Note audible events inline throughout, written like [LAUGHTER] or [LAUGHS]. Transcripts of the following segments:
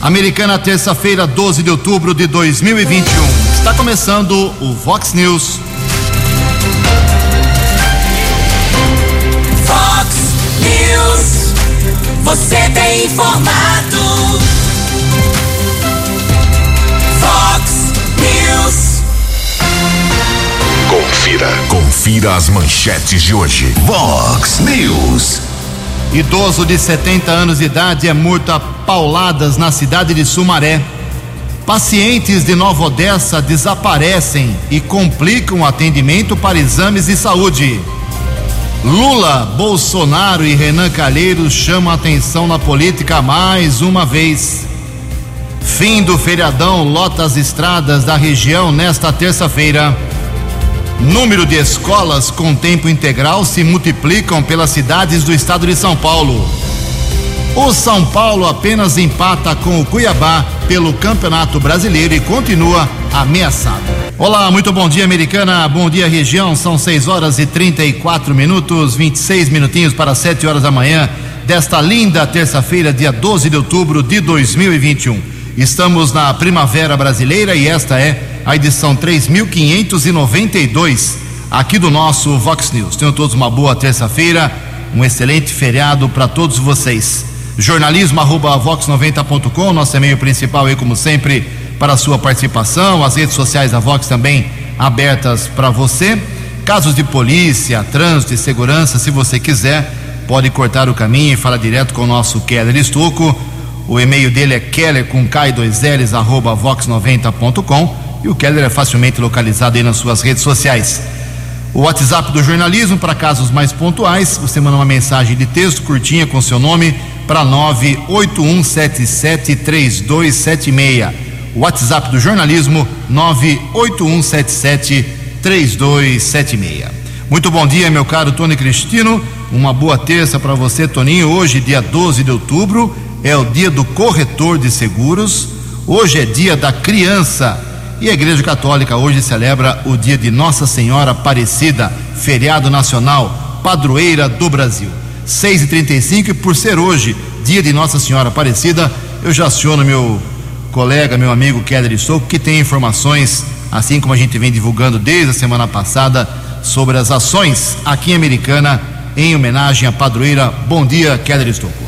Americana, terça-feira, 12 de outubro de 2021. Está começando o Vox News. Vox News. Você tem informado. Vox News. Confira. Confira as manchetes de hoje. Vox News. Idoso de 70 anos de idade é morto a pauladas na cidade de Sumaré. Pacientes de Nova Odessa desaparecem e complicam o atendimento para exames de saúde. Lula, Bolsonaro e Renan Calheiros chamam atenção na política mais uma vez. Fim do feriadão lota as estradas da região nesta terça-feira. Número de escolas com tempo integral se multiplicam pelas cidades do estado de São Paulo. O São Paulo apenas empata com o Cuiabá pelo Campeonato Brasileiro e continua ameaçado. Olá, muito bom dia, americana. Bom dia, região. São 6 horas e 34 minutos, 26 minutinhos para 7 horas da manhã desta linda terça-feira, dia 12 de outubro de 2021. Estamos na Primavera Brasileira e esta é a edição 3592 aqui do nosso Vox News. Tenham todos uma boa terça-feira, um excelente feriado para todos vocês. Jornalismo arroba vox90.com, nosso e-mail principal aí, como sempre, para a sua participação. As redes sociais da Vox também abertas para você. Casos de polícia, trânsito e segurança, se você quiser, pode cortar o caminho e falar direto com o nosso Keller Estuco. O e-mail dele é keller com k2ls arroba vox90.com e o Keller é facilmente localizado aí nas suas redes sociais. O WhatsApp do jornalismo para casos mais pontuais, você manda uma mensagem de texto curtinha com seu nome para 981773276. O WhatsApp do jornalismo 981773276. Muito bom dia, meu caro Tony Cristino. Uma boa terça para você, Toninho. Hoje, dia 12 de outubro, é o dia do corretor de seguros. Hoje é dia da criança. E a Igreja Católica hoje celebra o dia de Nossa Senhora Aparecida, feriado nacional, padroeira do Brasil. 6 e 35 e por ser hoje dia de Nossa Senhora Aparecida, eu já aciono meu colega, meu amigo Keller Souco, que tem informações, assim como a gente vem divulgando desde a semana passada, sobre as ações aqui em Americana em homenagem à padroeira. Bom dia, Keller Estocco.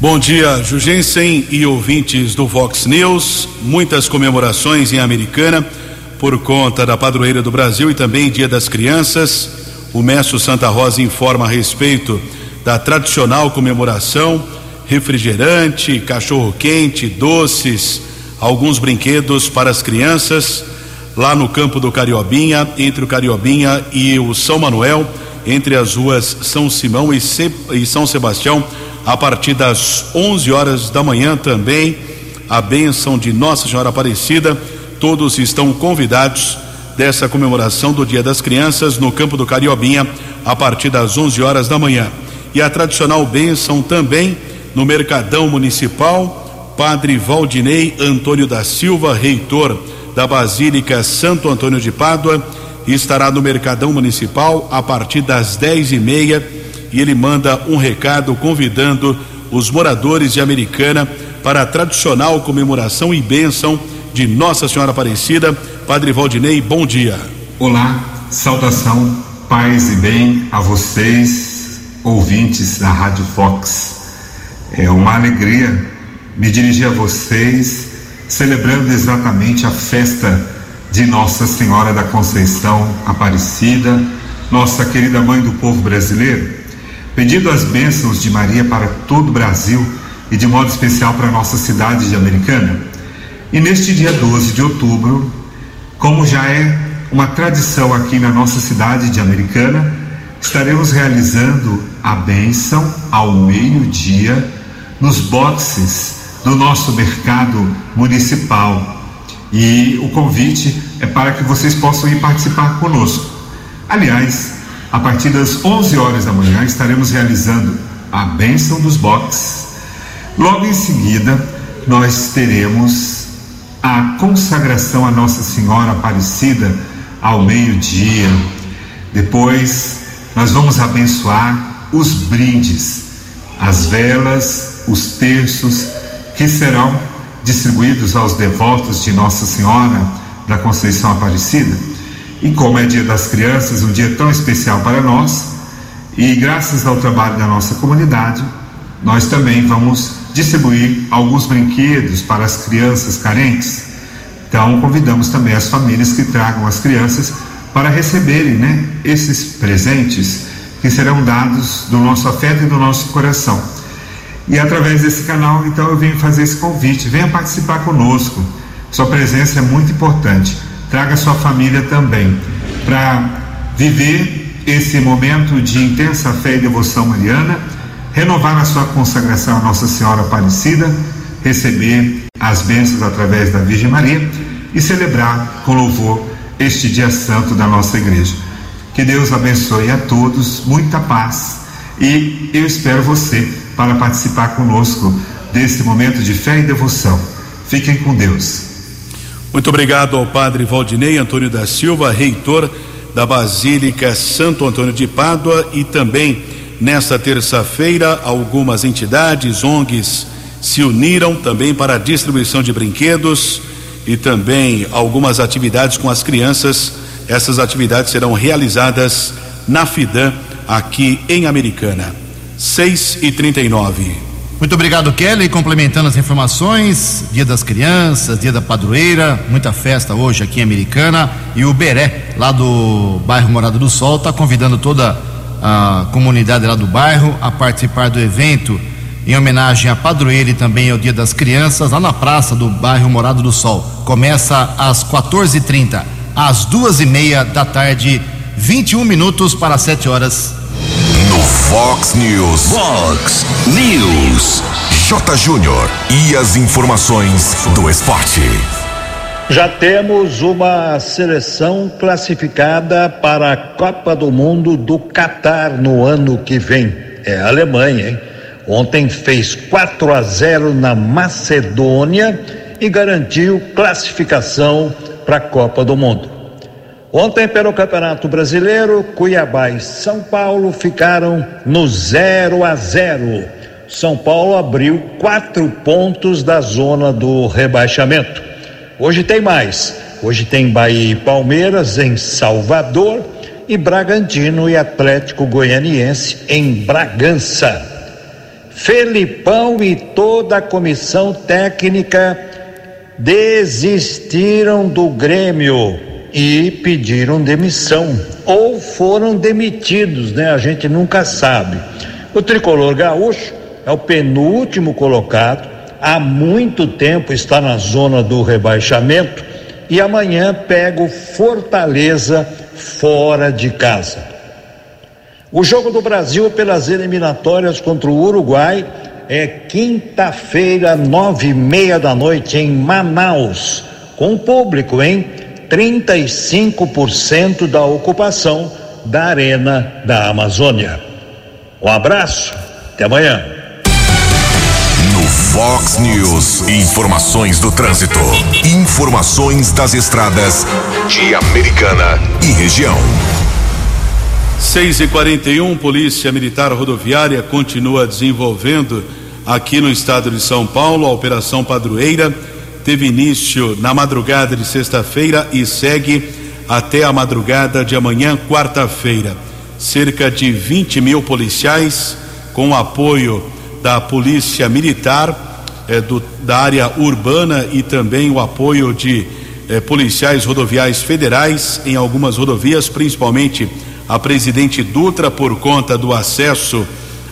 Bom dia, Jugensen e ouvintes do Vox News. Muitas comemorações em Americana por conta da padroeira do Brasil e também Dia das Crianças. O Mestre Santa Rosa informa a respeito da tradicional comemoração: refrigerante, cachorro-quente, doces, alguns brinquedos para as crianças. Lá no campo do Cariobinha, entre o Cariobinha e o São Manuel, entre as ruas São Simão e São Sebastião a partir das 11 horas da manhã também a bênção de Nossa Senhora Aparecida. Todos estão convidados dessa comemoração do Dia das Crianças no campo do Cariobinha a partir das 11 horas da manhã. E a tradicional bênção também no Mercadão Municipal, Padre Valdinei Antônio da Silva, reitor da Basílica Santo Antônio de Pádua, estará no Mercadão Municipal a partir das dez e meia e ele manda um recado convidando os moradores de Americana para a tradicional comemoração e bênção de Nossa Senhora Aparecida. Padre Valdinei, bom dia. Olá, saudação, paz e bem a vocês, ouvintes da Rádio Fox. É uma alegria me dirigir a vocês, celebrando exatamente a festa de Nossa Senhora da Conceição Aparecida, nossa querida mãe do povo brasileiro pedindo as bênçãos de Maria para todo o Brasil e de modo especial para a nossa cidade de Americana. E neste dia 12 de outubro, como já é uma tradição aqui na nossa cidade de Americana, estaremos realizando a bênção ao meio-dia nos boxes do nosso mercado municipal. E o convite é para que vocês possam ir participar conosco. Aliás, a partir das 11 horas da manhã estaremos realizando a bênção dos boxes. Logo em seguida, nós teremos a consagração a Nossa Senhora Aparecida ao meio-dia. Depois, nós vamos abençoar os brindes, as velas, os terços que serão distribuídos aos devotos de Nossa Senhora da Conceição Aparecida. E como é Dia das Crianças, um dia tão especial para nós, e graças ao trabalho da nossa comunidade, nós também vamos distribuir alguns brinquedos para as crianças carentes. Então, convidamos também as famílias que tragam as crianças para receberem né, esses presentes que serão dados do nosso afeto e do nosso coração. E através desse canal, então, eu venho fazer esse convite. Venha participar conosco. Sua presença é muito importante. Traga sua família também para viver esse momento de intensa fé e devoção mariana, renovar a sua consagração à Nossa Senhora Aparecida, receber as bênçãos através da Virgem Maria e celebrar com louvor este dia santo da nossa igreja. Que Deus abençoe a todos, muita paz e eu espero você para participar conosco desse momento de fé e devoção. Fiquem com Deus. Muito obrigado ao Padre Valdinei Antônio da Silva, reitor da Basílica Santo Antônio de Pádua e também nesta terça-feira algumas entidades, ONGs se uniram também para a distribuição de brinquedos e também algumas atividades com as crianças. Essas atividades serão realizadas na FIDAN aqui em Americana. 6 e 39 Muito obrigado, Kelly. Complementando as informações, Dia das Crianças, Dia da Padroeira, muita festa hoje aqui em Americana. E o Beré, lá do bairro Morada do Sol, está convidando toda a comunidade lá do bairro a participar do evento em homenagem à padroeira e também ao Dia das Crianças, lá na praça do bairro Morado do Sol. Começa às 14h30, às duas e meia da tarde, 21 minutos para 7 horas. Fox News. Fox News. J. Júnior. E as informações do esporte. Já temos uma seleção classificada para a Copa do Mundo do Catar no ano que vem. É a Alemanha, hein? Ontem fez 4 a 0 na Macedônia e garantiu classificação para a Copa do Mundo. Ontem, pelo Campeonato Brasileiro, Cuiabá e São Paulo ficaram no 0 a 0. São Paulo abriu quatro pontos da zona do rebaixamento. Hoje tem mais. Hoje tem Bahia e Palmeiras em Salvador e Bragantino e Atlético Goianiense em Bragança. Felipão e toda a comissão técnica desistiram do Grêmio e pediram demissão ou foram demitidos, né? A gente nunca sabe. O tricolor gaúcho é o penúltimo colocado, há muito tempo está na zona do rebaixamento e amanhã pega o Fortaleza fora de casa. O jogo do Brasil pelas eliminatórias contra o Uruguai é quinta-feira, nove e meia da noite em Manaus, com público, hein? 35% da ocupação da Arena da Amazônia. Um abraço, até amanhã. No Fox News, informações do trânsito. Informações das estradas de Americana e região. 6 e 41 Polícia Militar Rodoviária continua desenvolvendo aqui no estado de São Paulo a Operação Padroeira. Teve início na madrugada de sexta-feira e segue até a madrugada de amanhã, quarta-feira. Cerca de 20 mil policiais, com apoio da Polícia Militar, eh, do, da área urbana e também o apoio de eh, policiais rodoviais federais em algumas rodovias, principalmente a presidente Dutra por conta do acesso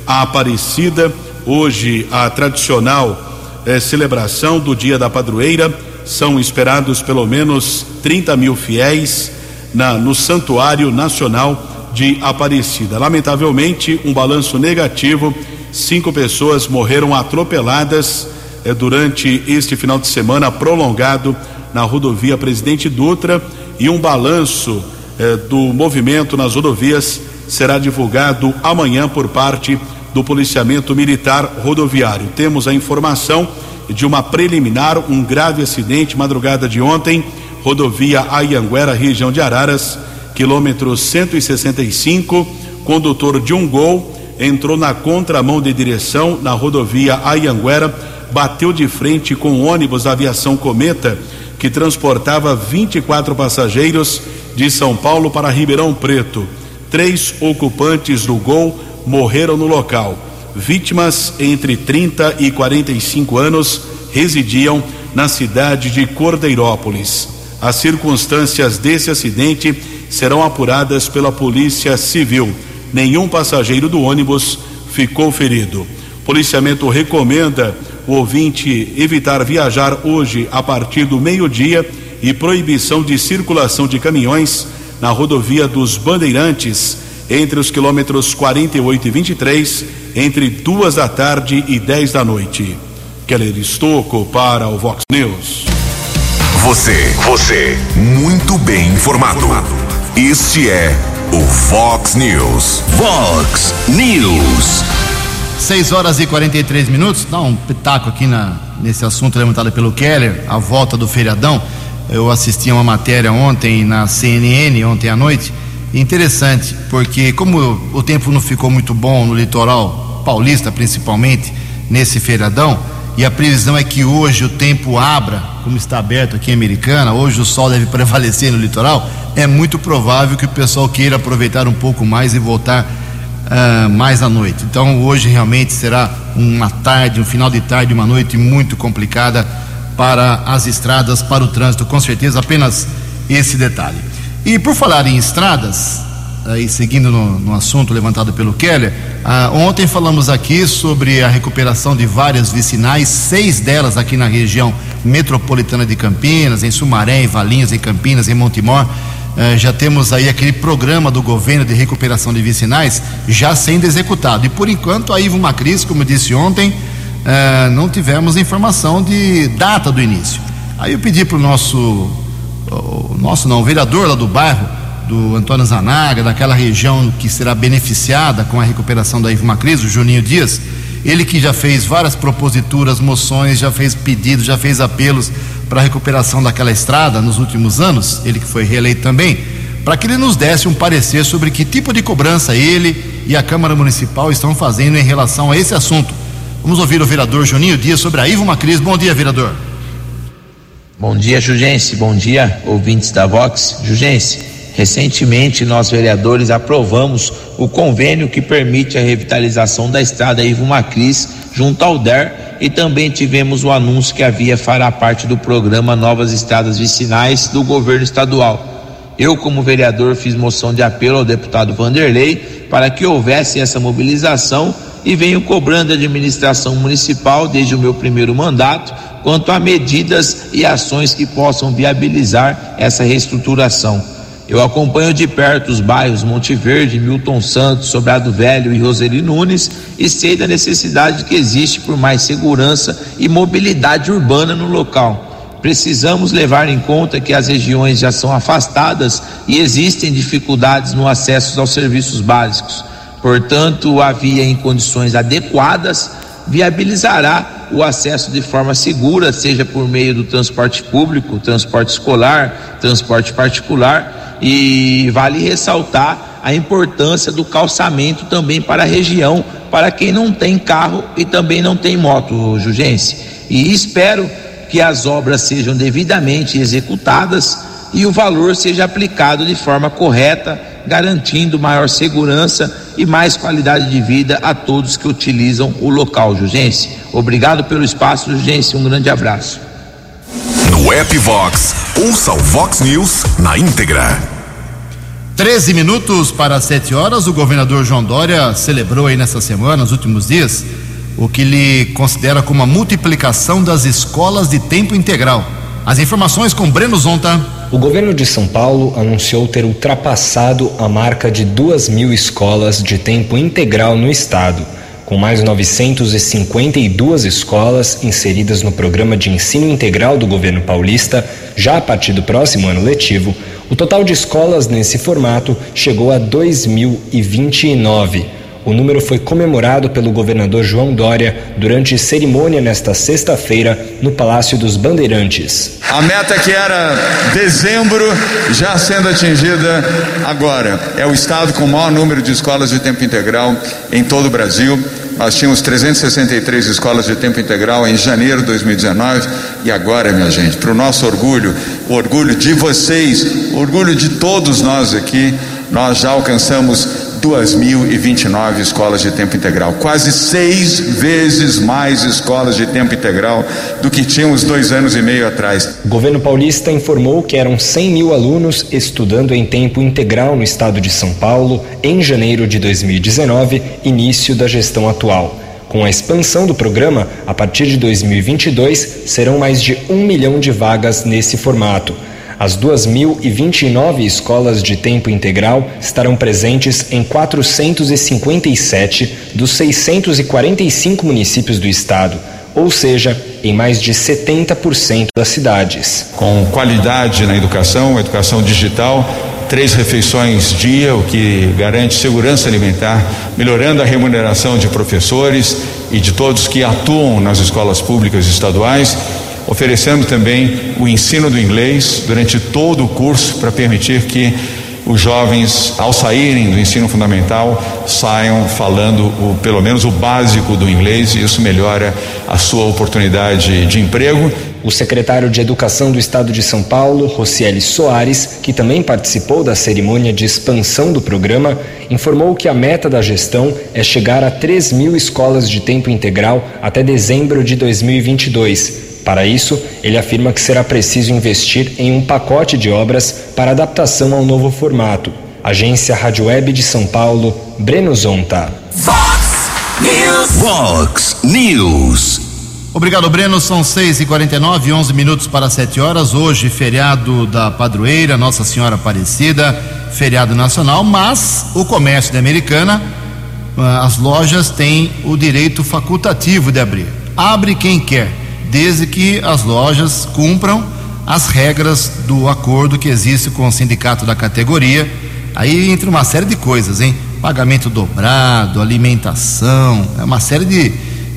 à Aparecida. Hoje, a tradicional eh, celebração do Dia da Padroeira. São esperados pelo menos 30 mil fiéis na, no Santuário Nacional de Aparecida. Lamentavelmente, um balanço negativo: cinco pessoas morreram atropeladas eh, durante este final de semana prolongado na rodovia Presidente Dutra e um balanço eh, do movimento nas rodovias será divulgado amanhã por parte do policiamento militar rodoviário. Temos a informação de uma preliminar, um grave acidente madrugada de ontem, rodovia Ayanguera, região de Araras, quilômetro 165, condutor de um gol entrou na contramão de direção na rodovia Ayanguera, bateu de frente com o ônibus da aviação Cometa, que transportava 24 passageiros de São Paulo para Ribeirão Preto. Três ocupantes do Gol morreram no local. Vítimas entre 30 e 45 anos residiam na cidade de Cordeirópolis. As circunstâncias desse acidente serão apuradas pela Polícia Civil. Nenhum passageiro do ônibus ficou ferido. Policiamento recomenda o ouvinte evitar viajar hoje a partir do meio-dia e proibição de circulação de caminhões na rodovia dos Bandeirantes entre os quilômetros 48 e 23, entre duas da tarde e 10 da noite. Keller Estocco para o Vox News. Você, você, muito bem informado. Este é o Fox News. Vox News. 6 horas e 43 minutos. Dá um pitaco aqui na, nesse assunto levantado pelo Keller, a volta do feriadão. Eu assisti a uma matéria ontem na CNN, ontem à noite. Interessante, porque como o tempo não ficou muito bom no litoral paulista, principalmente, nesse feriadão, e a previsão é que hoje o tempo abra, como está aberto aqui em Americana, hoje o sol deve [LAUGHS] prevalecer no litoral, é muito provável que o pessoal queira aproveitar um pouco mais e voltar uh, mais à noite. Então hoje realmente será uma tarde, um final de tarde, uma noite muito complicada para as estradas, para o trânsito, com certeza, apenas esse detalhe. E por falar em estradas, aí seguindo no, no assunto levantado pelo Keller, ah, ontem falamos aqui sobre a recuperação de várias vicinais, seis delas aqui na região metropolitana de Campinas, em Sumaré, em Valinhos, em Campinas, em Montemor. Ah, já temos aí aquele programa do governo de recuperação de vicinais já sendo executado. E por enquanto a Ivo Macris, como eu disse ontem, ah, não tivemos informação de data do início. Aí eu pedi para o nosso, o nosso não, o vereador lá do bairro, do Antônio Zanaga, daquela região que será beneficiada com a recuperação da Ivo Macris, o Juninho Dias, ele que já fez várias proposituras, moções, já fez pedidos, já fez apelos para a recuperação daquela estrada nos últimos anos, ele que foi reeleito também, para que ele nos desse um parecer sobre que tipo de cobrança ele e a Câmara Municipal estão fazendo em relação a esse assunto. Vamos ouvir o vereador Juninho Dias sobre a Ivo Macris. Bom dia, vereador. Bom dia, Jugense. Bom dia, ouvintes da Vox. Jugense, recentemente nós vereadores aprovamos o convênio que permite a revitalização da estrada Ivo Macris junto ao DER e também tivemos o anúncio que a via fará parte do programa Novas Estradas Vicinais do governo estadual. Eu, como vereador, fiz moção de apelo ao deputado Vanderlei para que houvesse essa mobilização e venho cobrando a administração municipal desde o meu primeiro mandato quanto a medidas e ações que possam viabilizar essa reestruturação. Eu acompanho de perto os bairros Monte Verde, Milton Santos, Sobrado Velho e Roseli Nunes e sei da necessidade que existe por mais segurança e mobilidade urbana no local. Precisamos levar em conta que as regiões já são afastadas e existem dificuldades no acesso aos serviços básicos. Portanto, a via em condições adequadas viabilizará o acesso de forma segura, seja por meio do transporte público, transporte escolar, transporte particular, e vale ressaltar a importância do calçamento também para a região, para quem não tem carro e também não tem moto, Jugense. E espero que as obras sejam devidamente executadas e o valor seja aplicado de forma correta, garantindo maior segurança e mais qualidade de vida a todos que utilizam o local, Jugense. Obrigado pelo espaço, Jugense. Um grande abraço. No app Vox, ouça o Vox News na íntegra. 13 minutos para 7 horas. O governador João Dória celebrou aí nessa semana, nos últimos dias, o que ele considera como a multiplicação das escolas de tempo integral. As informações com Breno Zonta. O governo de São Paulo anunciou ter ultrapassado a marca de duas mil escolas de tempo integral no estado, com mais 952 escolas inseridas no programa de ensino integral do governo paulista. Já a partir do próximo ano letivo, o total de escolas nesse formato chegou a 2.029. O número foi comemorado pelo governador João Dória durante cerimônia nesta sexta-feira no Palácio dos Bandeirantes. A meta que era dezembro já sendo atingida agora. É o estado com o maior número de escolas de tempo integral em todo o Brasil. nós tínhamos 363 escolas de tempo integral em janeiro de 2019 e agora, minha gente, para o nosso orgulho, o orgulho de vocês, o orgulho de todos nós aqui, nós já alcançamos 2.029 escolas de tempo integral, quase seis vezes mais escolas de tempo integral do que tínhamos dois anos e meio atrás. O governo paulista informou que eram 100 mil alunos estudando em tempo integral no estado de São Paulo em janeiro de 2019, início da gestão atual. Com a expansão do programa, a partir de 2022, serão mais de um milhão de vagas nesse formato. As 2.029 escolas de tempo integral estarão presentes em 457 dos 645 municípios do estado, ou seja, em mais de 70% das cidades. Com qualidade na educação, educação digital, três refeições dia, o que garante segurança alimentar, melhorando a remuneração de professores e de todos que atuam nas escolas públicas estaduais oferecendo também o ensino do inglês durante todo o curso para permitir que os jovens, ao saírem do ensino fundamental, saiam falando o, pelo menos o básico do inglês e isso melhora a sua oportunidade de emprego. O secretário de Educação do Estado de São Paulo, Rocieli Soares, que também participou da cerimônia de expansão do programa, informou que a meta da gestão é chegar a 3 mil escolas de tempo integral até dezembro de 2022 para isso, ele afirma que será preciso investir em um pacote de obras para adaptação ao novo formato. Agência Rádio Web de São Paulo, Breno Zonta. Fox News. Fox News. Obrigado, Breno. São 6 e 49 11 minutos para 7 horas. Hoje, feriado da padroeira, Nossa Senhora Aparecida, feriado nacional, mas o comércio da Americana, ah, as lojas têm o direito facultativo de abrir. Abre quem quer desde que as lojas cumpram as regras do acordo que existe com o sindicato da categoria. Aí entra uma série de coisas, hein? Pagamento dobrado, alimentação, é uma série de,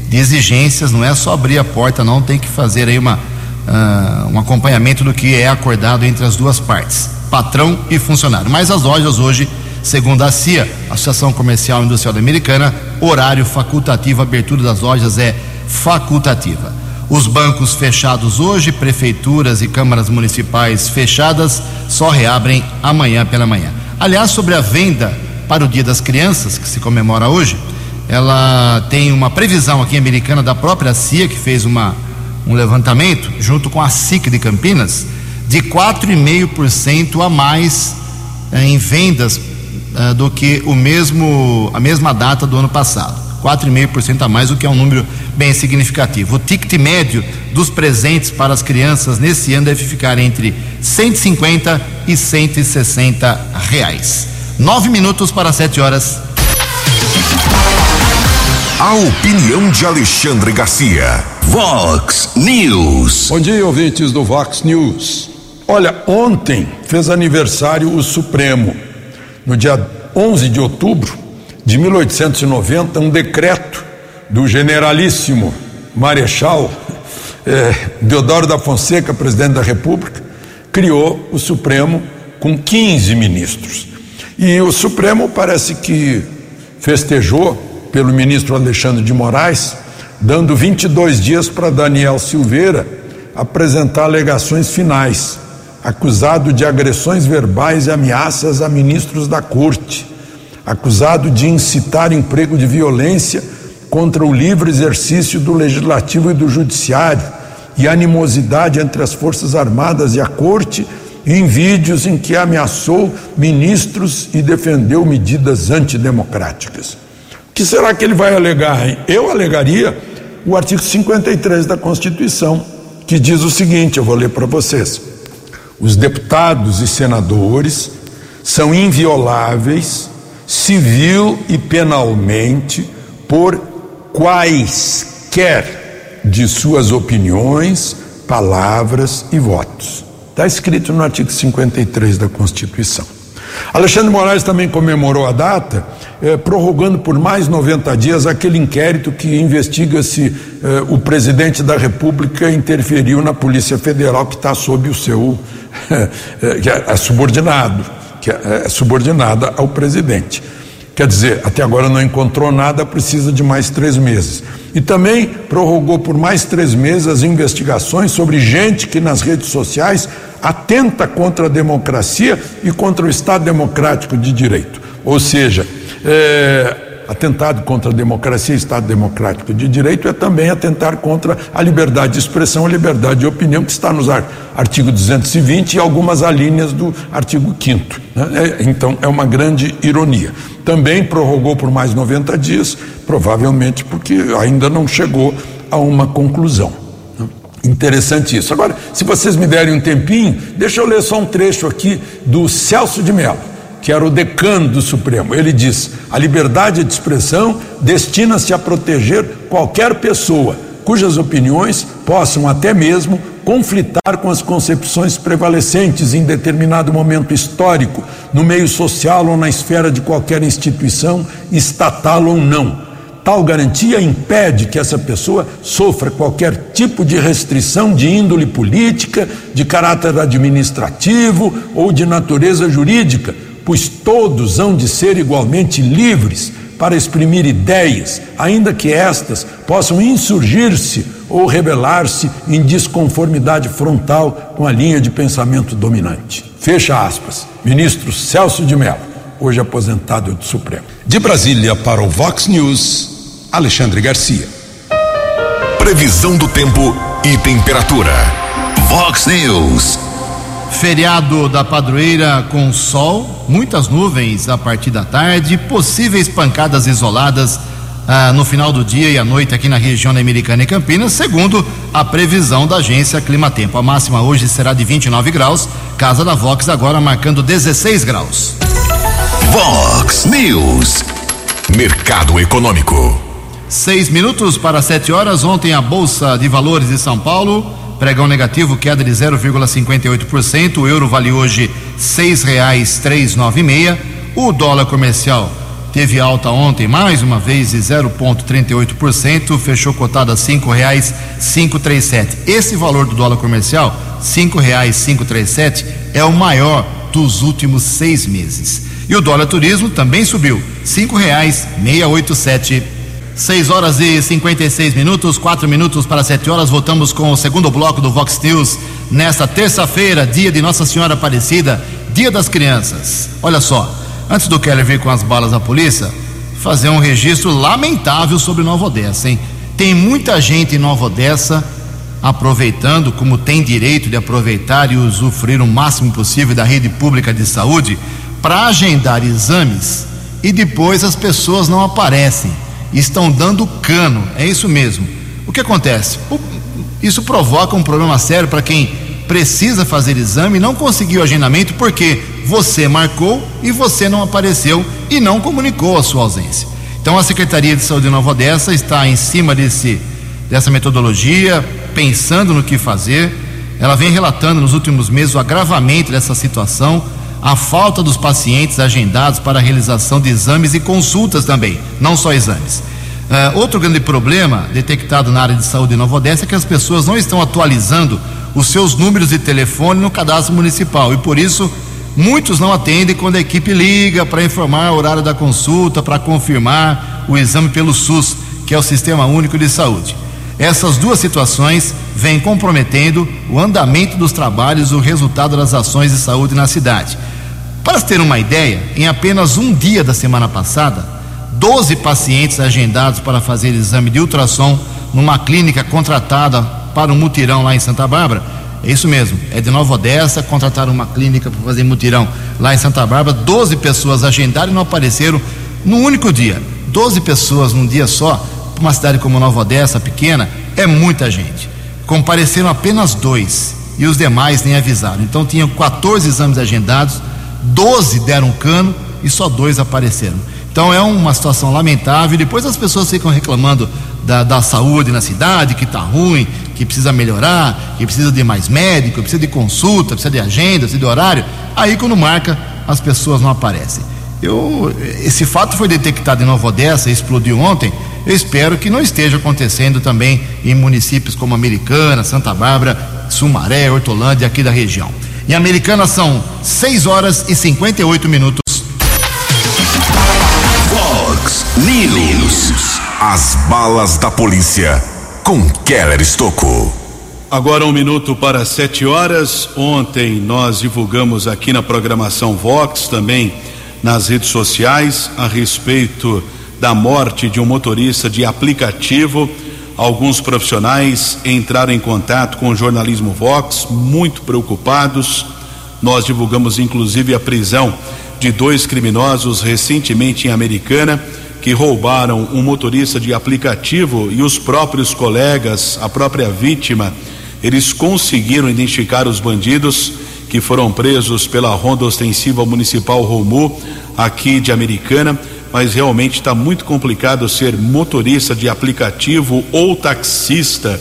de exigências, não é só abrir a porta, não, tem que fazer aí uma, uh, um acompanhamento do que é acordado entre as duas partes, patrão e funcionário. Mas as lojas hoje, segundo a CIA, Associação Comercial e Industrial Americana, horário facultativo, abertura das lojas é facultativa. Os bancos fechados hoje, prefeituras e câmaras municipais fechadas, só reabrem amanhã pela manhã. Aliás, sobre a venda para o Dia das Crianças, que se comemora hoje, ela tem uma previsão aqui americana da própria CIA, que fez uma, um levantamento, junto com a SIC de Campinas, de 4,5% a mais eh, em vendas eh, do que o mesmo, a mesma data do ano passado. 4,5% a mais, o que é um número bem significativo. O ticket médio dos presentes para as crianças nesse ano deve ficar entre 150 e 160 reais. Nove minutos para sete horas. A opinião de Alexandre Garcia. Vox News. Bom dia, ouvintes do Vox News. Olha, ontem fez aniversário o Supremo. No dia 11 de outubro, de 1890, um decreto do generalíssimo Marechal eh, Deodoro da Fonseca, presidente da República, criou o Supremo com 15 ministros. E o Supremo parece que festejou pelo ministro Alexandre de Moraes, dando 22 dias para Daniel Silveira apresentar alegações finais, acusado de agressões verbais e ameaças a ministros da corte acusado de incitar emprego de violência contra o livre exercício do legislativo e do judiciário e animosidade entre as Forças Armadas e a Corte, em vídeos em que ameaçou ministros e defendeu medidas antidemocráticas. O que será que ele vai alegar? Hein? Eu alegaria o artigo 53 da Constituição, que diz o seguinte: eu vou ler para vocês. Os deputados e senadores são invioláveis civil e penalmente por quaisquer de suas opiniões, palavras e votos. Está escrito no artigo 53 da Constituição. Alexandre Moraes também comemorou a data, eh, prorrogando por mais 90 dias aquele inquérito que investiga se eh, o presidente da República interferiu na Polícia Federal, que está sob o seu. [LAUGHS] Eh, que é subordinado que é, é subordinada ao presidente. Quer dizer, até agora não encontrou nada, precisa de mais três meses. E também prorrogou por mais três meses as investigações sobre gente que nas redes sociais atenta contra a democracia e contra o Estado Democrático de Direito. Ou seja, é, atentado contra a democracia e Estado Democrático de Direito é também atentar contra a liberdade de expressão, a liberdade de opinião, que está nos artigo 220 e algumas alíneas do artigo 5 né? é, Então, é uma grande ironia. Também prorrogou por mais 90 dias, provavelmente porque ainda não chegou a uma conclusão. Né? Interessante isso. Agora, se vocês me derem um tempinho, deixa eu ler só um trecho aqui do Celso de Mello que era o decano do Supremo. Ele diz: a liberdade de expressão destina-se a proteger qualquer pessoa cujas opiniões possam até mesmo conflitar com as concepções prevalecentes em determinado momento histórico, no meio social ou na esfera de qualquer instituição, estatal ou não. Tal garantia impede que essa pessoa sofra qualquer tipo de restrição de índole política, de caráter administrativo ou de natureza jurídica pois todos hão de ser igualmente livres para exprimir ideias, ainda que estas possam insurgir-se ou rebelar-se em desconformidade frontal com a linha de pensamento dominante. Fecha aspas. Ministro Celso de Mello, hoje aposentado do Supremo. De Brasília para o Vox News, Alexandre Garcia. Previsão do tempo e temperatura. Vox News. Feriado da padroeira com sol, muitas nuvens a partir da tarde, possíveis pancadas isoladas ah, no final do dia e à noite aqui na região Americana e Campinas, segundo a previsão da agência Climatempo. A máxima hoje será de 29 graus, Casa da Vox agora marcando 16 graus. Vox News, Mercado Econômico. Seis minutos para sete horas. Ontem a Bolsa de Valores de São Paulo pregão negativo, queda de 0,58%. O euro vale hoje nove meia. O dólar comercial teve alta ontem mais uma vez de 0,38%, fechou cotado a três sete. Esse valor do dólar comercial, três sete, é o maior dos últimos seis meses. E o dólar turismo também subiu, oito sete. 6 horas e 56 minutos, 4 minutos para 7 horas. Voltamos com o segundo bloco do Vox News nesta terça-feira, dia de Nossa Senhora Aparecida, dia das crianças. Olha só, antes do Keller vir com as balas da polícia, fazer um registro lamentável sobre Nova Odessa, hein? Tem muita gente em Nova Odessa aproveitando, como tem direito de aproveitar e usufruir o máximo possível da rede pública de saúde, para agendar exames e depois as pessoas não aparecem estão dando cano. É isso mesmo. O que acontece? Isso provoca um problema sério para quem precisa fazer exame e não conseguiu agendamento porque você marcou e você não apareceu e não comunicou a sua ausência. Então a Secretaria de Saúde de Nova Odessa está em cima desse, dessa metodologia, pensando no que fazer. Ela vem relatando nos últimos meses o agravamento dessa situação, a falta dos pacientes agendados para a realização de exames e consultas também, não só exames. Uh, outro grande problema detectado na área de saúde de Nova Odessa é que as pessoas não estão atualizando os seus números de telefone no cadastro municipal e por isso muitos não atendem quando a equipe liga para informar o horário da consulta, para confirmar o exame pelo SUS, que é o Sistema Único de Saúde. Essas duas situações vêm comprometendo o andamento dos trabalhos e o resultado das ações de saúde na cidade. Para se ter uma ideia, em apenas um dia da semana passada, 12 pacientes agendados para fazer exame de ultrassom numa clínica contratada para um mutirão lá em Santa Bárbara. É isso mesmo, é de Nova Odessa, contrataram uma clínica para fazer mutirão lá em Santa Bárbara. 12 pessoas agendaram e não apareceram no único dia. 12 pessoas num dia só, para uma cidade como Nova Odessa, pequena, é muita gente. Compareceram apenas dois e os demais nem avisaram. Então tinham 14 exames agendados, 12 deram cano e só dois apareceram. Então é uma situação lamentável. Depois as pessoas ficam reclamando da, da saúde na cidade, que está ruim, que precisa melhorar, que precisa de mais médico, precisa de consulta, precisa de agenda, precisa de horário. Aí quando marca, as pessoas não aparecem. Eu, esse fato foi detectado em Nova Odessa, explodiu ontem. Eu espero que não esteja acontecendo também em municípios como Americana, Santa Bárbara, Sumaré, Hortolândia, aqui da região. Em Americana são 6 horas e 58 minutos. News. As balas da polícia com Keller Estocou. Agora um minuto para sete horas. Ontem nós divulgamos aqui na programação Vox, também nas redes sociais, a respeito da morte de um motorista de aplicativo. Alguns profissionais entraram em contato com o jornalismo Vox, muito preocupados. Nós divulgamos inclusive a prisão de dois criminosos recentemente em Americana que roubaram um motorista de aplicativo e os próprios colegas, a própria vítima, eles conseguiram identificar os bandidos que foram presos pela Ronda Ostensiva Municipal Romu, aqui de Americana, mas realmente está muito complicado ser motorista de aplicativo ou taxista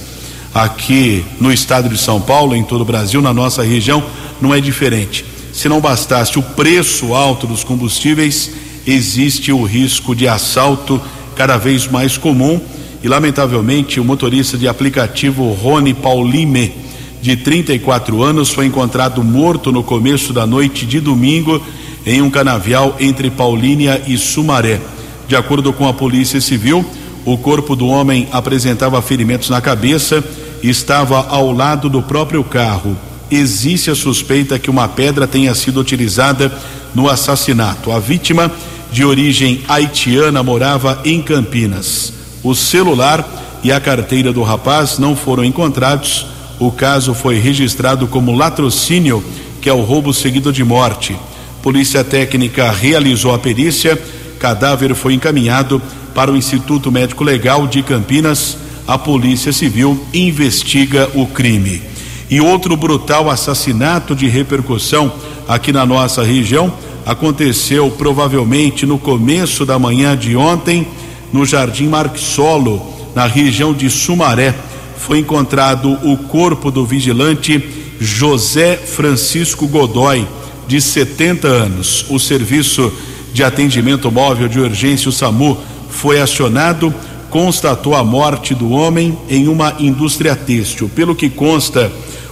aqui no estado de São Paulo, em todo o Brasil, na nossa região, não é diferente. Se não bastasse o preço alto dos combustíveis, existe o risco de assalto cada vez mais comum e lamentavelmente o motorista de aplicativo Rony Paulime, de 34 anos, foi encontrado morto no começo da noite de domingo em um canavial entre Paulínia e Sumaré. De acordo com a Polícia Civil, o corpo do homem apresentava ferimentos na cabeça e estava ao lado do próprio carro. Existe a suspeita que uma pedra tenha sido utilizada no assassinato. A vítima, de origem haitiana, morava em Campinas. O celular e a carteira do rapaz não foram encontrados. O caso foi registrado como latrocínio, que é o roubo seguido de morte. Polícia Técnica realizou a perícia. Cadáver foi encaminhado para o Instituto Médico Legal de Campinas. A Polícia Civil investiga o crime. E outro brutal assassinato de repercussão aqui na nossa região aconteceu provavelmente no começo da manhã de ontem, no Jardim Marquisolo, na região de Sumaré. Foi encontrado o corpo do vigilante José Francisco Godoy, de 70 anos. O serviço de atendimento móvel de urgência, o SAMU, foi acionado, constatou a morte do homem em uma indústria têxtil. Pelo que consta,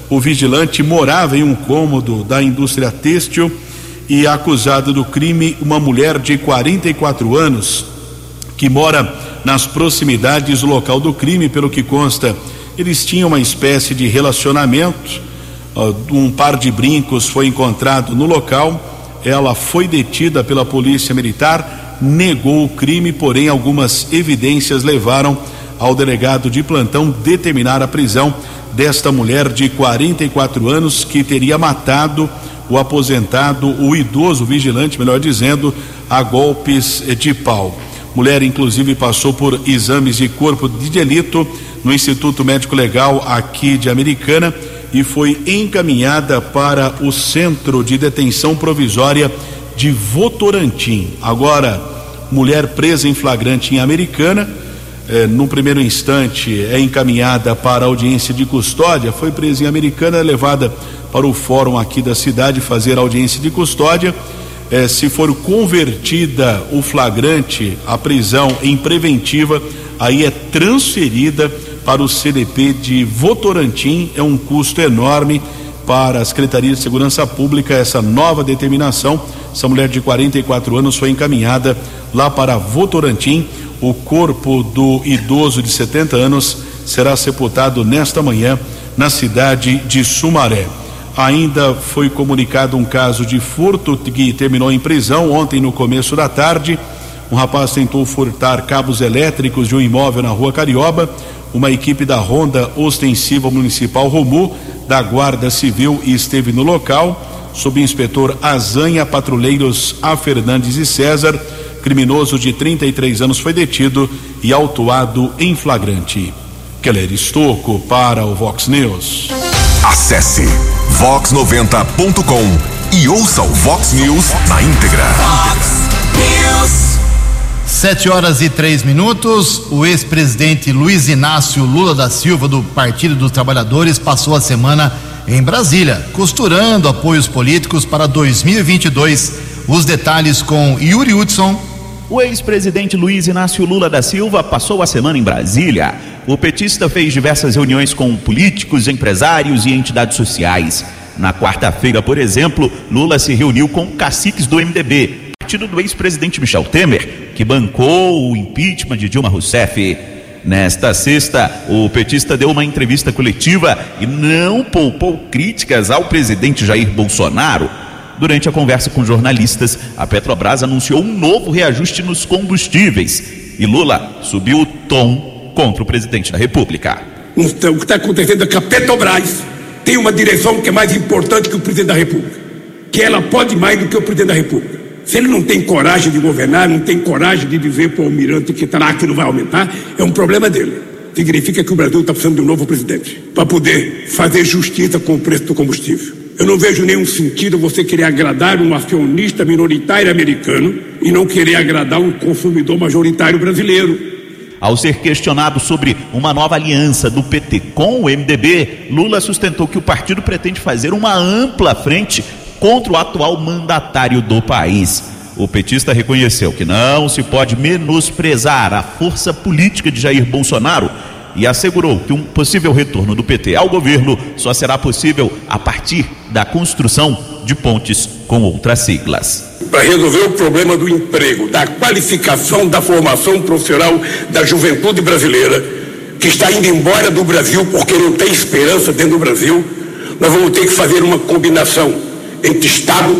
o vigilante morava em um cômodo da indústria têxtil e acusado do crime uma mulher de 44 anos que mora nas proximidades do local do crime, pelo que consta, eles tinham uma espécie de relacionamento. Um par de brincos foi encontrado no local. Ela foi detida pela polícia militar, negou o crime, porém algumas evidências levaram ao delegado de plantão determinar a prisão desta mulher de 44 anos que teria matado o aposentado, o idoso vigilante, melhor dizendo, a golpes de pau. Mulher, inclusive, passou por exames de corpo de delito no Instituto Médico Legal aqui de Americana e foi encaminhada para o Centro de Detenção Provisória de Votorantim. Agora, mulher presa em flagrante em Americana, eh, no primeiro instante é encaminhada para audiência de custódia, foi presa em Americana, é levada para o fórum aqui da cidade fazer audiência de custódia eh, se for convertida o flagrante, a prisão em preventiva, aí é transferida para o CDP de Votorantim, é um custo enorme para a Secretaria de Segurança Pública essa nova determinação. Essa mulher de 44 anos foi encaminhada lá para Votorantim. O corpo do idoso de 70 anos será sepultado nesta manhã na cidade de Sumaré. Ainda foi comunicado um caso de furto que terminou em prisão ontem no começo da tarde. Um rapaz tentou furtar cabos elétricos de um imóvel na rua Carioba. Uma equipe da Ronda Ostensiva Municipal Romu, da Guarda Civil, esteve no local. Sob inspetor Azanha, patrulheiros A. Fernandes e César, criminoso de 33 anos, foi detido e autuado em flagrante. Keller Estocco para o Vox News. Acesse vox90.com e ouça o Vox News na íntegra. Vox. Sete horas e três minutos. O ex-presidente Luiz Inácio Lula da Silva, do Partido dos Trabalhadores, passou a semana em Brasília, costurando apoios políticos para 2022. Os detalhes com Yuri Hudson. O ex-presidente Luiz Inácio Lula da Silva passou a semana em Brasília. O petista fez diversas reuniões com políticos, empresários e entidades sociais. Na quarta-feira, por exemplo, Lula se reuniu com caciques do MDB, partido do ex-presidente Michel Temer, que bancou o impeachment de Dilma Rousseff. Nesta sexta, o petista deu uma entrevista coletiva e não poupou críticas ao presidente Jair Bolsonaro. Durante a conversa com jornalistas, a Petrobras anunciou um novo reajuste nos combustíveis e Lula subiu o tom contra o presidente da República. O que está acontecendo é que a Petrobras tem uma direção que é mais importante que o presidente da República, que ela pode mais do que o presidente da República. Se ele não tem coragem de governar, não tem coragem de dizer para o almirante que lá que não vai aumentar, é um problema dele. Significa que o Brasil está precisando de um novo presidente para poder fazer justiça com o preço do combustível. Eu não vejo nenhum sentido você querer agradar um acionista minoritário americano e não querer agradar um consumidor majoritário brasileiro. Ao ser questionado sobre uma nova aliança do PT com o MDB, Lula sustentou que o partido pretende fazer uma ampla frente contra o atual mandatário do país. O petista reconheceu que não se pode menosprezar a força política de Jair Bolsonaro e assegurou que um possível retorno do PT ao governo só será possível a partir da construção de pontes com outras siglas. Para resolver o problema do emprego, da qualificação, da formação profissional da juventude brasileira, que está indo embora do Brasil porque não tem esperança dentro do Brasil, nós vamos ter que fazer uma combinação entre Estado,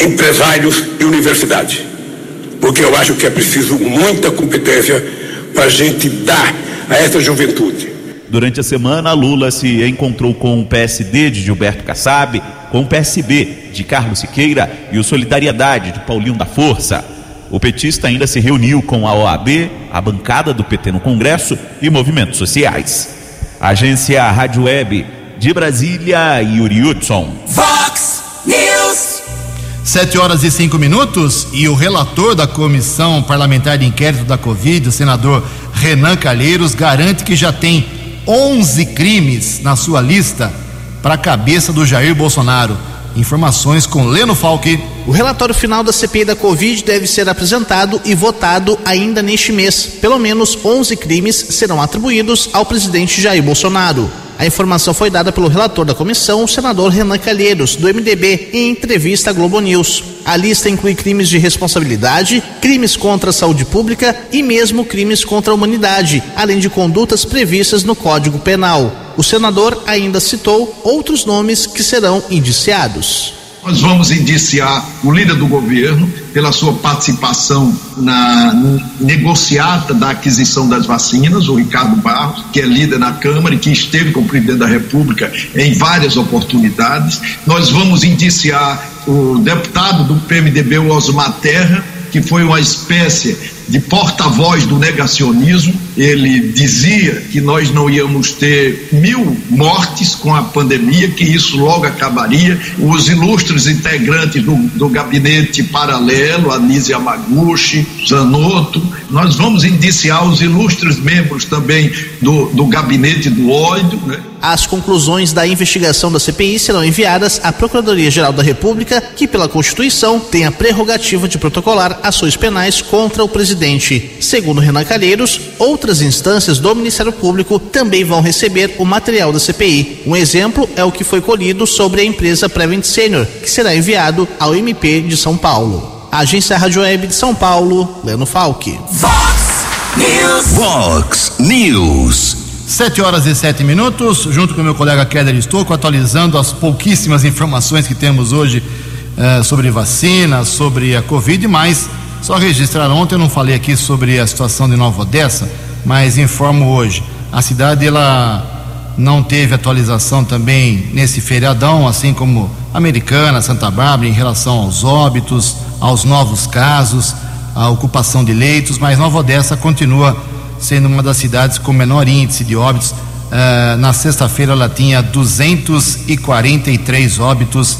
empresários e universidade. Porque eu acho que é preciso muita competência para a gente dar a essa juventude. Durante a semana, Lula se encontrou com o PSD de Gilberto Kassab, com o PSB de Carlos Siqueira e o Solidariedade de Paulinho da Força. O petista ainda se reuniu com a OAB, a bancada do PT no Congresso e movimentos sociais. Agência Rádio Web de Brasília, Yuri Hudson. Sete horas e cinco minutos e o relator da comissão parlamentar de inquérito da Covid, o senador Renan Calheiros, garante que já tem 11 crimes na sua lista para a cabeça do Jair Bolsonaro. Informações com Leno Falque. O relatório final da CPI da Covid deve ser apresentado e votado ainda neste mês. Pelo menos 11 crimes serão atribuídos ao presidente Jair Bolsonaro. A informação foi dada pelo relator da comissão, o senador Renan Calheiros, do MDB, em entrevista à Globo News. A lista inclui crimes de responsabilidade, crimes contra a saúde pública e mesmo crimes contra a humanidade, além de condutas previstas no Código Penal. O senador ainda citou outros nomes que serão indiciados. Nós vamos indiciar o líder do governo pela sua participação na negociata da aquisição das vacinas, o Ricardo Barros, que é líder na Câmara e que esteve com o presidente da República em várias oportunidades. Nós vamos indiciar o deputado do PMDB, o Osmar Terra, que foi uma espécie de porta-voz do negacionismo. Ele dizia que nós não íamos ter mil mortes com a pandemia, que isso logo acabaria. Os ilustres integrantes do, do gabinete paralelo, Anísia Yamaguchi, Zanotto, nós vamos indiciar os ilustres membros também do, do gabinete do ódio, né? As conclusões da investigação da CPI serão enviadas à Procuradoria-Geral da República, que, pela Constituição, tem a prerrogativa de protocolar ações penais contra o presidente. Segundo Renan Calheiros, outras instâncias do Ministério Público também vão receber o material da CPI. Um exemplo é o que foi colhido sobre a empresa Prevent Senior, que será enviado ao MP de São Paulo. Agência Rádio Web de São Paulo, Leno Falque. Fox News. Fox News. Sete horas e sete minutos, junto com meu colega Keller Estouco, atualizando as pouquíssimas informações que temos hoje eh, sobre vacina, sobre a Covid, mas só registrar ontem, eu não falei aqui sobre a situação de Nova Odessa, mas informo hoje. A cidade, ela não teve atualização também nesse feriadão, assim como Americana, Santa Bárbara, em relação aos óbitos, aos novos casos, a ocupação de leitos, mas Nova Odessa continua sendo uma das cidades com menor índice de óbitos. Uh, na sexta-feira ela tinha 243 óbitos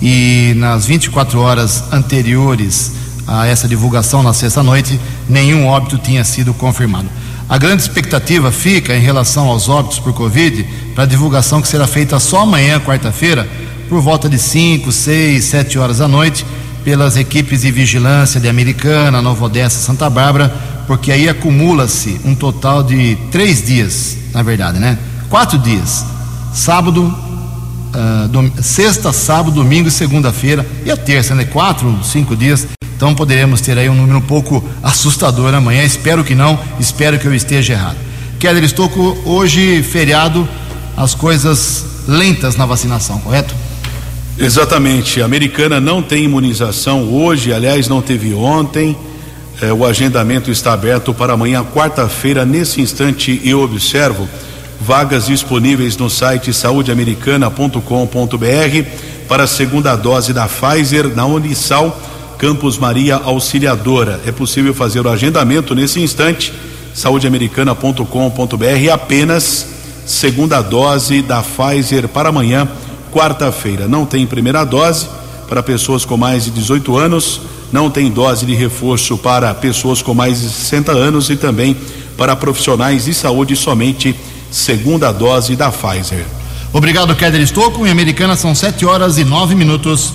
e nas 24 horas anteriores a essa divulgação na sexta-noite, nenhum óbito tinha sido confirmado. A grande expectativa fica em relação aos óbitos por Covid para a divulgação que será feita só amanhã, quarta-feira, por volta de 5, 6, 7 horas da noite, pelas equipes de vigilância de Americana, Nova Odessa, Santa Bárbara, porque aí acumula-se um total de três dias, na verdade, né? Quatro dias: sábado, uh, dom, sexta, sábado, domingo e segunda-feira e a terça, né? Quatro, cinco dias. Então poderemos ter aí um número um pouco assustador amanhã. Espero que não, espero que eu esteja errado. Keller Estocco, hoje feriado, as coisas lentas na vacinação, correto? Exatamente. A americana não tem imunização hoje, aliás, não teve ontem. É, o agendamento está aberto para amanhã, quarta-feira. Nesse instante, eu observo vagas disponíveis no site saudeamericana.com.br para a segunda dose da Pfizer na Unisal Campus Maria Auxiliadora. É possível fazer o agendamento nesse instante, saudeamericana.com.br, apenas segunda dose da Pfizer para amanhã, quarta-feira. Não tem primeira dose para pessoas com mais de 18 anos, não tem dose de reforço para pessoas com mais de 60 anos e também para profissionais de saúde somente segunda dose da Pfizer. Obrigado, Keller Estocco. Em Americana são 7 horas e 9 minutos.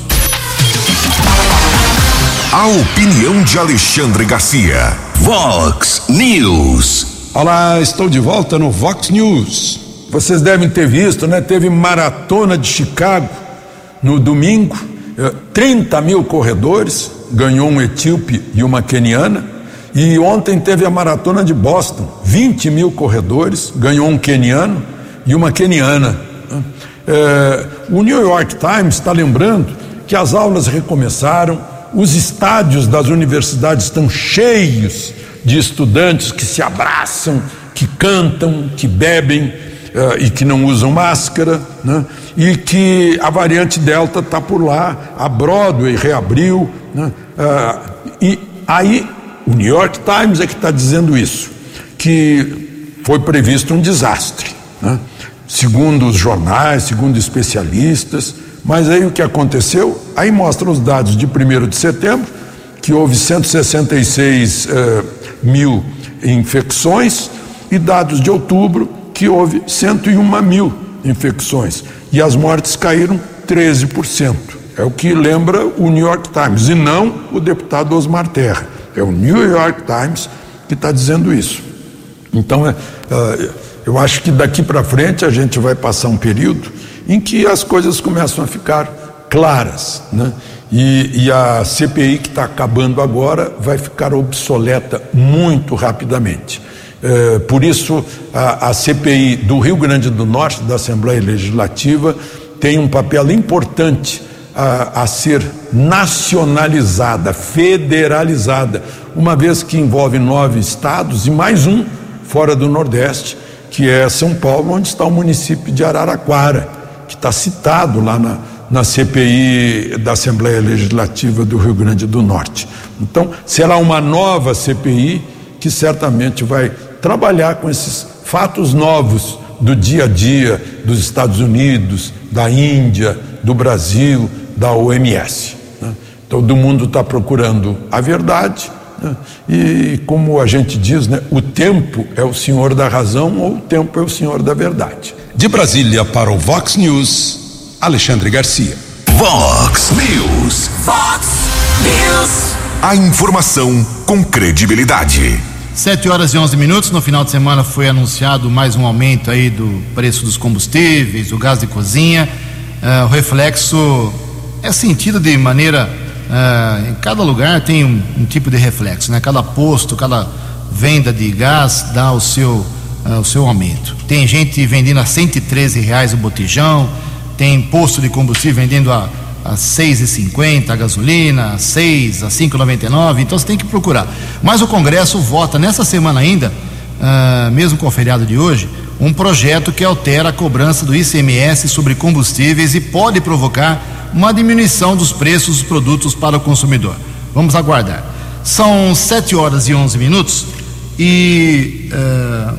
A opinião de Alexandre Garcia. Vox News. Olá, estou de volta no Vox News. Vocês devem ter visto, né? Teve maratona de Chicago no domingo. 30 mil corredores, ganhou um etíope e uma queniana e ontem teve a maratona de Boston, 20 mil corredores, ganhou um queniano e uma queniana. É, o New York Times está lembrando que as aulas recomeçaram, os estádios das universidades estão cheios de estudantes que se abraçam, que cantam, que bebem uh, e que não usam máscara, né? e que a variante Delta está por lá, a Broadway reabriu, né? uh, e aí o New York Times é que está dizendo isso, que foi previsto um desastre, né? segundo os jornais, segundo especialistas. Mas aí o que aconteceu? Aí mostra os dados de 1 de setembro, que houve 166 eh, mil infecções, e dados de outubro, que houve 101 mil infecções. E as mortes caíram 13%. É o que lembra o New York Times, e não o deputado Osmar Terra. É o New York Times que está dizendo isso. Então, é, uh, eu acho que daqui para frente a gente vai passar um período em que as coisas começam a ficar claras, né? E, e a CPI que está acabando agora vai ficar obsoleta muito rapidamente. É, por isso, a, a CPI do Rio Grande do Norte, da Assembleia Legislativa, tem um papel importante a, a, ser nacionalizada, federalizada, uma vez que envolve nove estados e mais um fora do Nordeste, que é São Paulo, onde está o município de Araraquara, que está citado lá na, na CPI da Assembleia Legislativa do Rio Grande do Norte. Então, será uma nova CPI que certamente vai trabalhar com esses fatos novos do dia a dia dos Estados Unidos, da Índia, do Brasil, da OMS. Né? Todo mundo está procurando a verdade né? e, como a gente diz, né? o tempo é o senhor da razão ou o tempo é o senhor da verdade. De Brasília para o Vox News, Alexandre Garcia. Vox News. Vox News. A informação com credibilidade. 7 horas e 11 minutos. No final de semana foi anunciado mais um aumento aí do preço dos combustíveis, do gás de cozinha. Uh, o reflexo é sentido de maneira. Uh, em cada lugar tem um, um, tipo de reflexo, né? Cada posto, cada venda de gás dá o seu, uh, o seu aumento. Tem gente vendendo a 113 reais o botijão, tem posto de combustível vendendo a, a 6,50 a gasolina, a 6, a 5,99, então você tem que procurar. Mas o Congresso vota nessa semana ainda, uh, mesmo com o feriado de hoje, um projeto que altera a cobrança do ICMS sobre combustíveis e pode provocar uma diminuição dos preços dos produtos para o consumidor. Vamos aguardar. São 7 horas e 11 minutos e uh,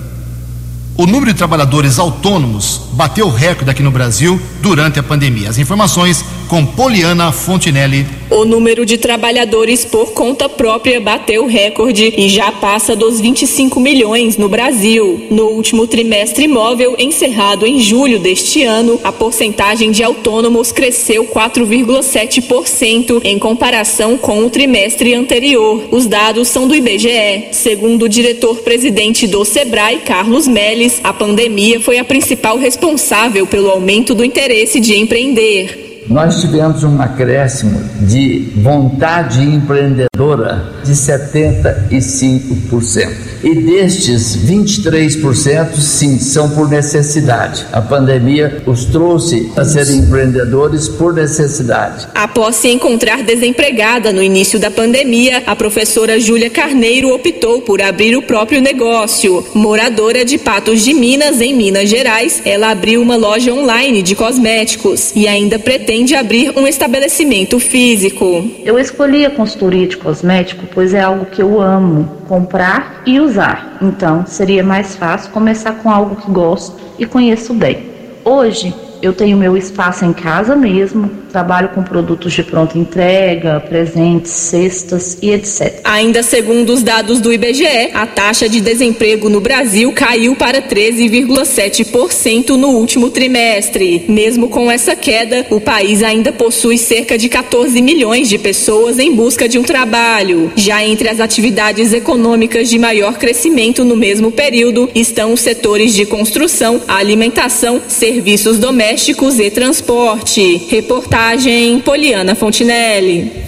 o número de trabalhadores autônomos bateu recorde aqui no Brasil durante a pandemia. As informações com Poliana Fontinelli. O número de trabalhadores por conta própria bateu recorde e já passa dos 25 milhões no Brasil. No último trimestre imóvel, encerrado em julho deste ano, a porcentagem de autônomos cresceu 4,7% em comparação com o trimestre anterior. Os dados são do IBGE. Segundo o diretor-presidente do Sebrae, Carlos Melles, a pandemia foi a principal responsável pelo aumento do interesse de empreender nós tivemos um acréscimo de vontade empreendedora de 75%. E destes 23%, sim, são por necessidade. A pandemia os trouxe a serem empreendedores por necessidade. Após se encontrar desempregada no início da pandemia, a professora Júlia Carneiro optou por abrir o próprio negócio. Moradora de Patos de Minas, em Minas Gerais, ela abriu uma loja online de cosméticos e ainda pretende abrir um estabelecimento físico. Eu escolhi a consultoria de cosmético pois é algo que eu amo comprar e usar. Então, seria mais fácil começar com algo que gosto e conheço bem. Hoje, eu tenho meu espaço em casa mesmo, trabalho com produtos de pronta entrega, presentes, cestas e etc. Ainda segundo os dados do IBGE, a taxa de desemprego no Brasil caiu para 13,7% no último trimestre. Mesmo com essa queda, o país ainda possui cerca de 14 milhões de pessoas em busca de um trabalho. Já entre as atividades econômicas de maior crescimento no mesmo período estão os setores de construção, alimentação, serviços domésticos domésticos e transporte. Reportagem Poliana Fontinelli.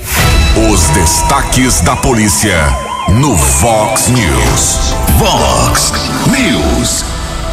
Os destaques da polícia no Fox News. Fox News.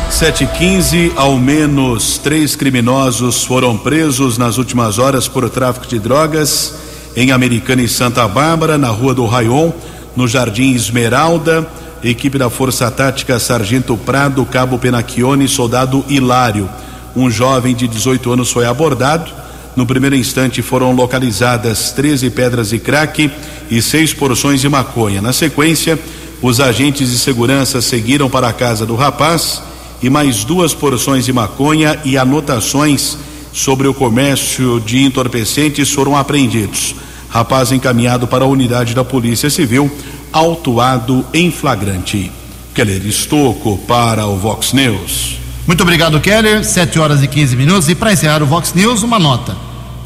715, ao menos três criminosos foram presos nas últimas horas por tráfico de drogas em Americana e Santa Bárbara, na rua do Raion, no Jardim Esmeralda. Equipe da Força Tática Sargento Prado, Cabo Penacchione e Soldado Hilário um jovem de 18 anos foi abordado. No primeiro instante foram localizadas 13 pedras de crack e seis porções de maconha. Na sequência, os agentes de segurança seguiram para a casa do rapaz e mais duas porções de maconha e anotações sobre o comércio de entorpecentes foram apreendidos. Rapaz encaminhado para a unidade da Polícia Civil, autuado em flagrante. Keller Estocco para o Vox News. Muito obrigado, Keller. 7 horas e 15 minutos. E para encerrar o Vox News, uma nota.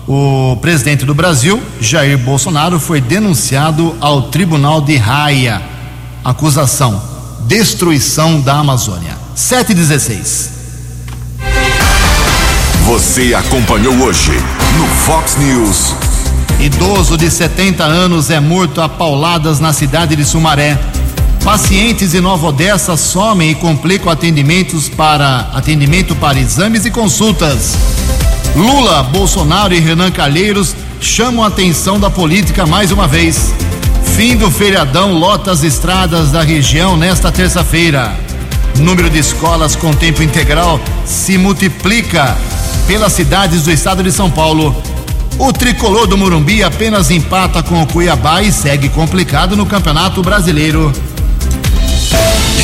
O presidente do Brasil, Jair Bolsonaro, foi denunciado ao Tribunal de Raia. Acusação: destruição da Amazônia. 716. Você acompanhou hoje no Fox News. Idoso de 70 anos é morto a pauladas na cidade de Sumaré. Pacientes em Nova Odessa somem e complicam atendimentos para atendimento para exames e consultas. Lula, Bolsonaro e Renan Calheiros chamam a atenção da política mais uma vez. Fim do feriadão lota as estradas da região nesta terça-feira. Número de escolas com tempo integral se multiplica pelas cidades do estado de São Paulo. O tricolor do Morumbi apenas empata com o Cuiabá e segue complicado no Campeonato Brasileiro.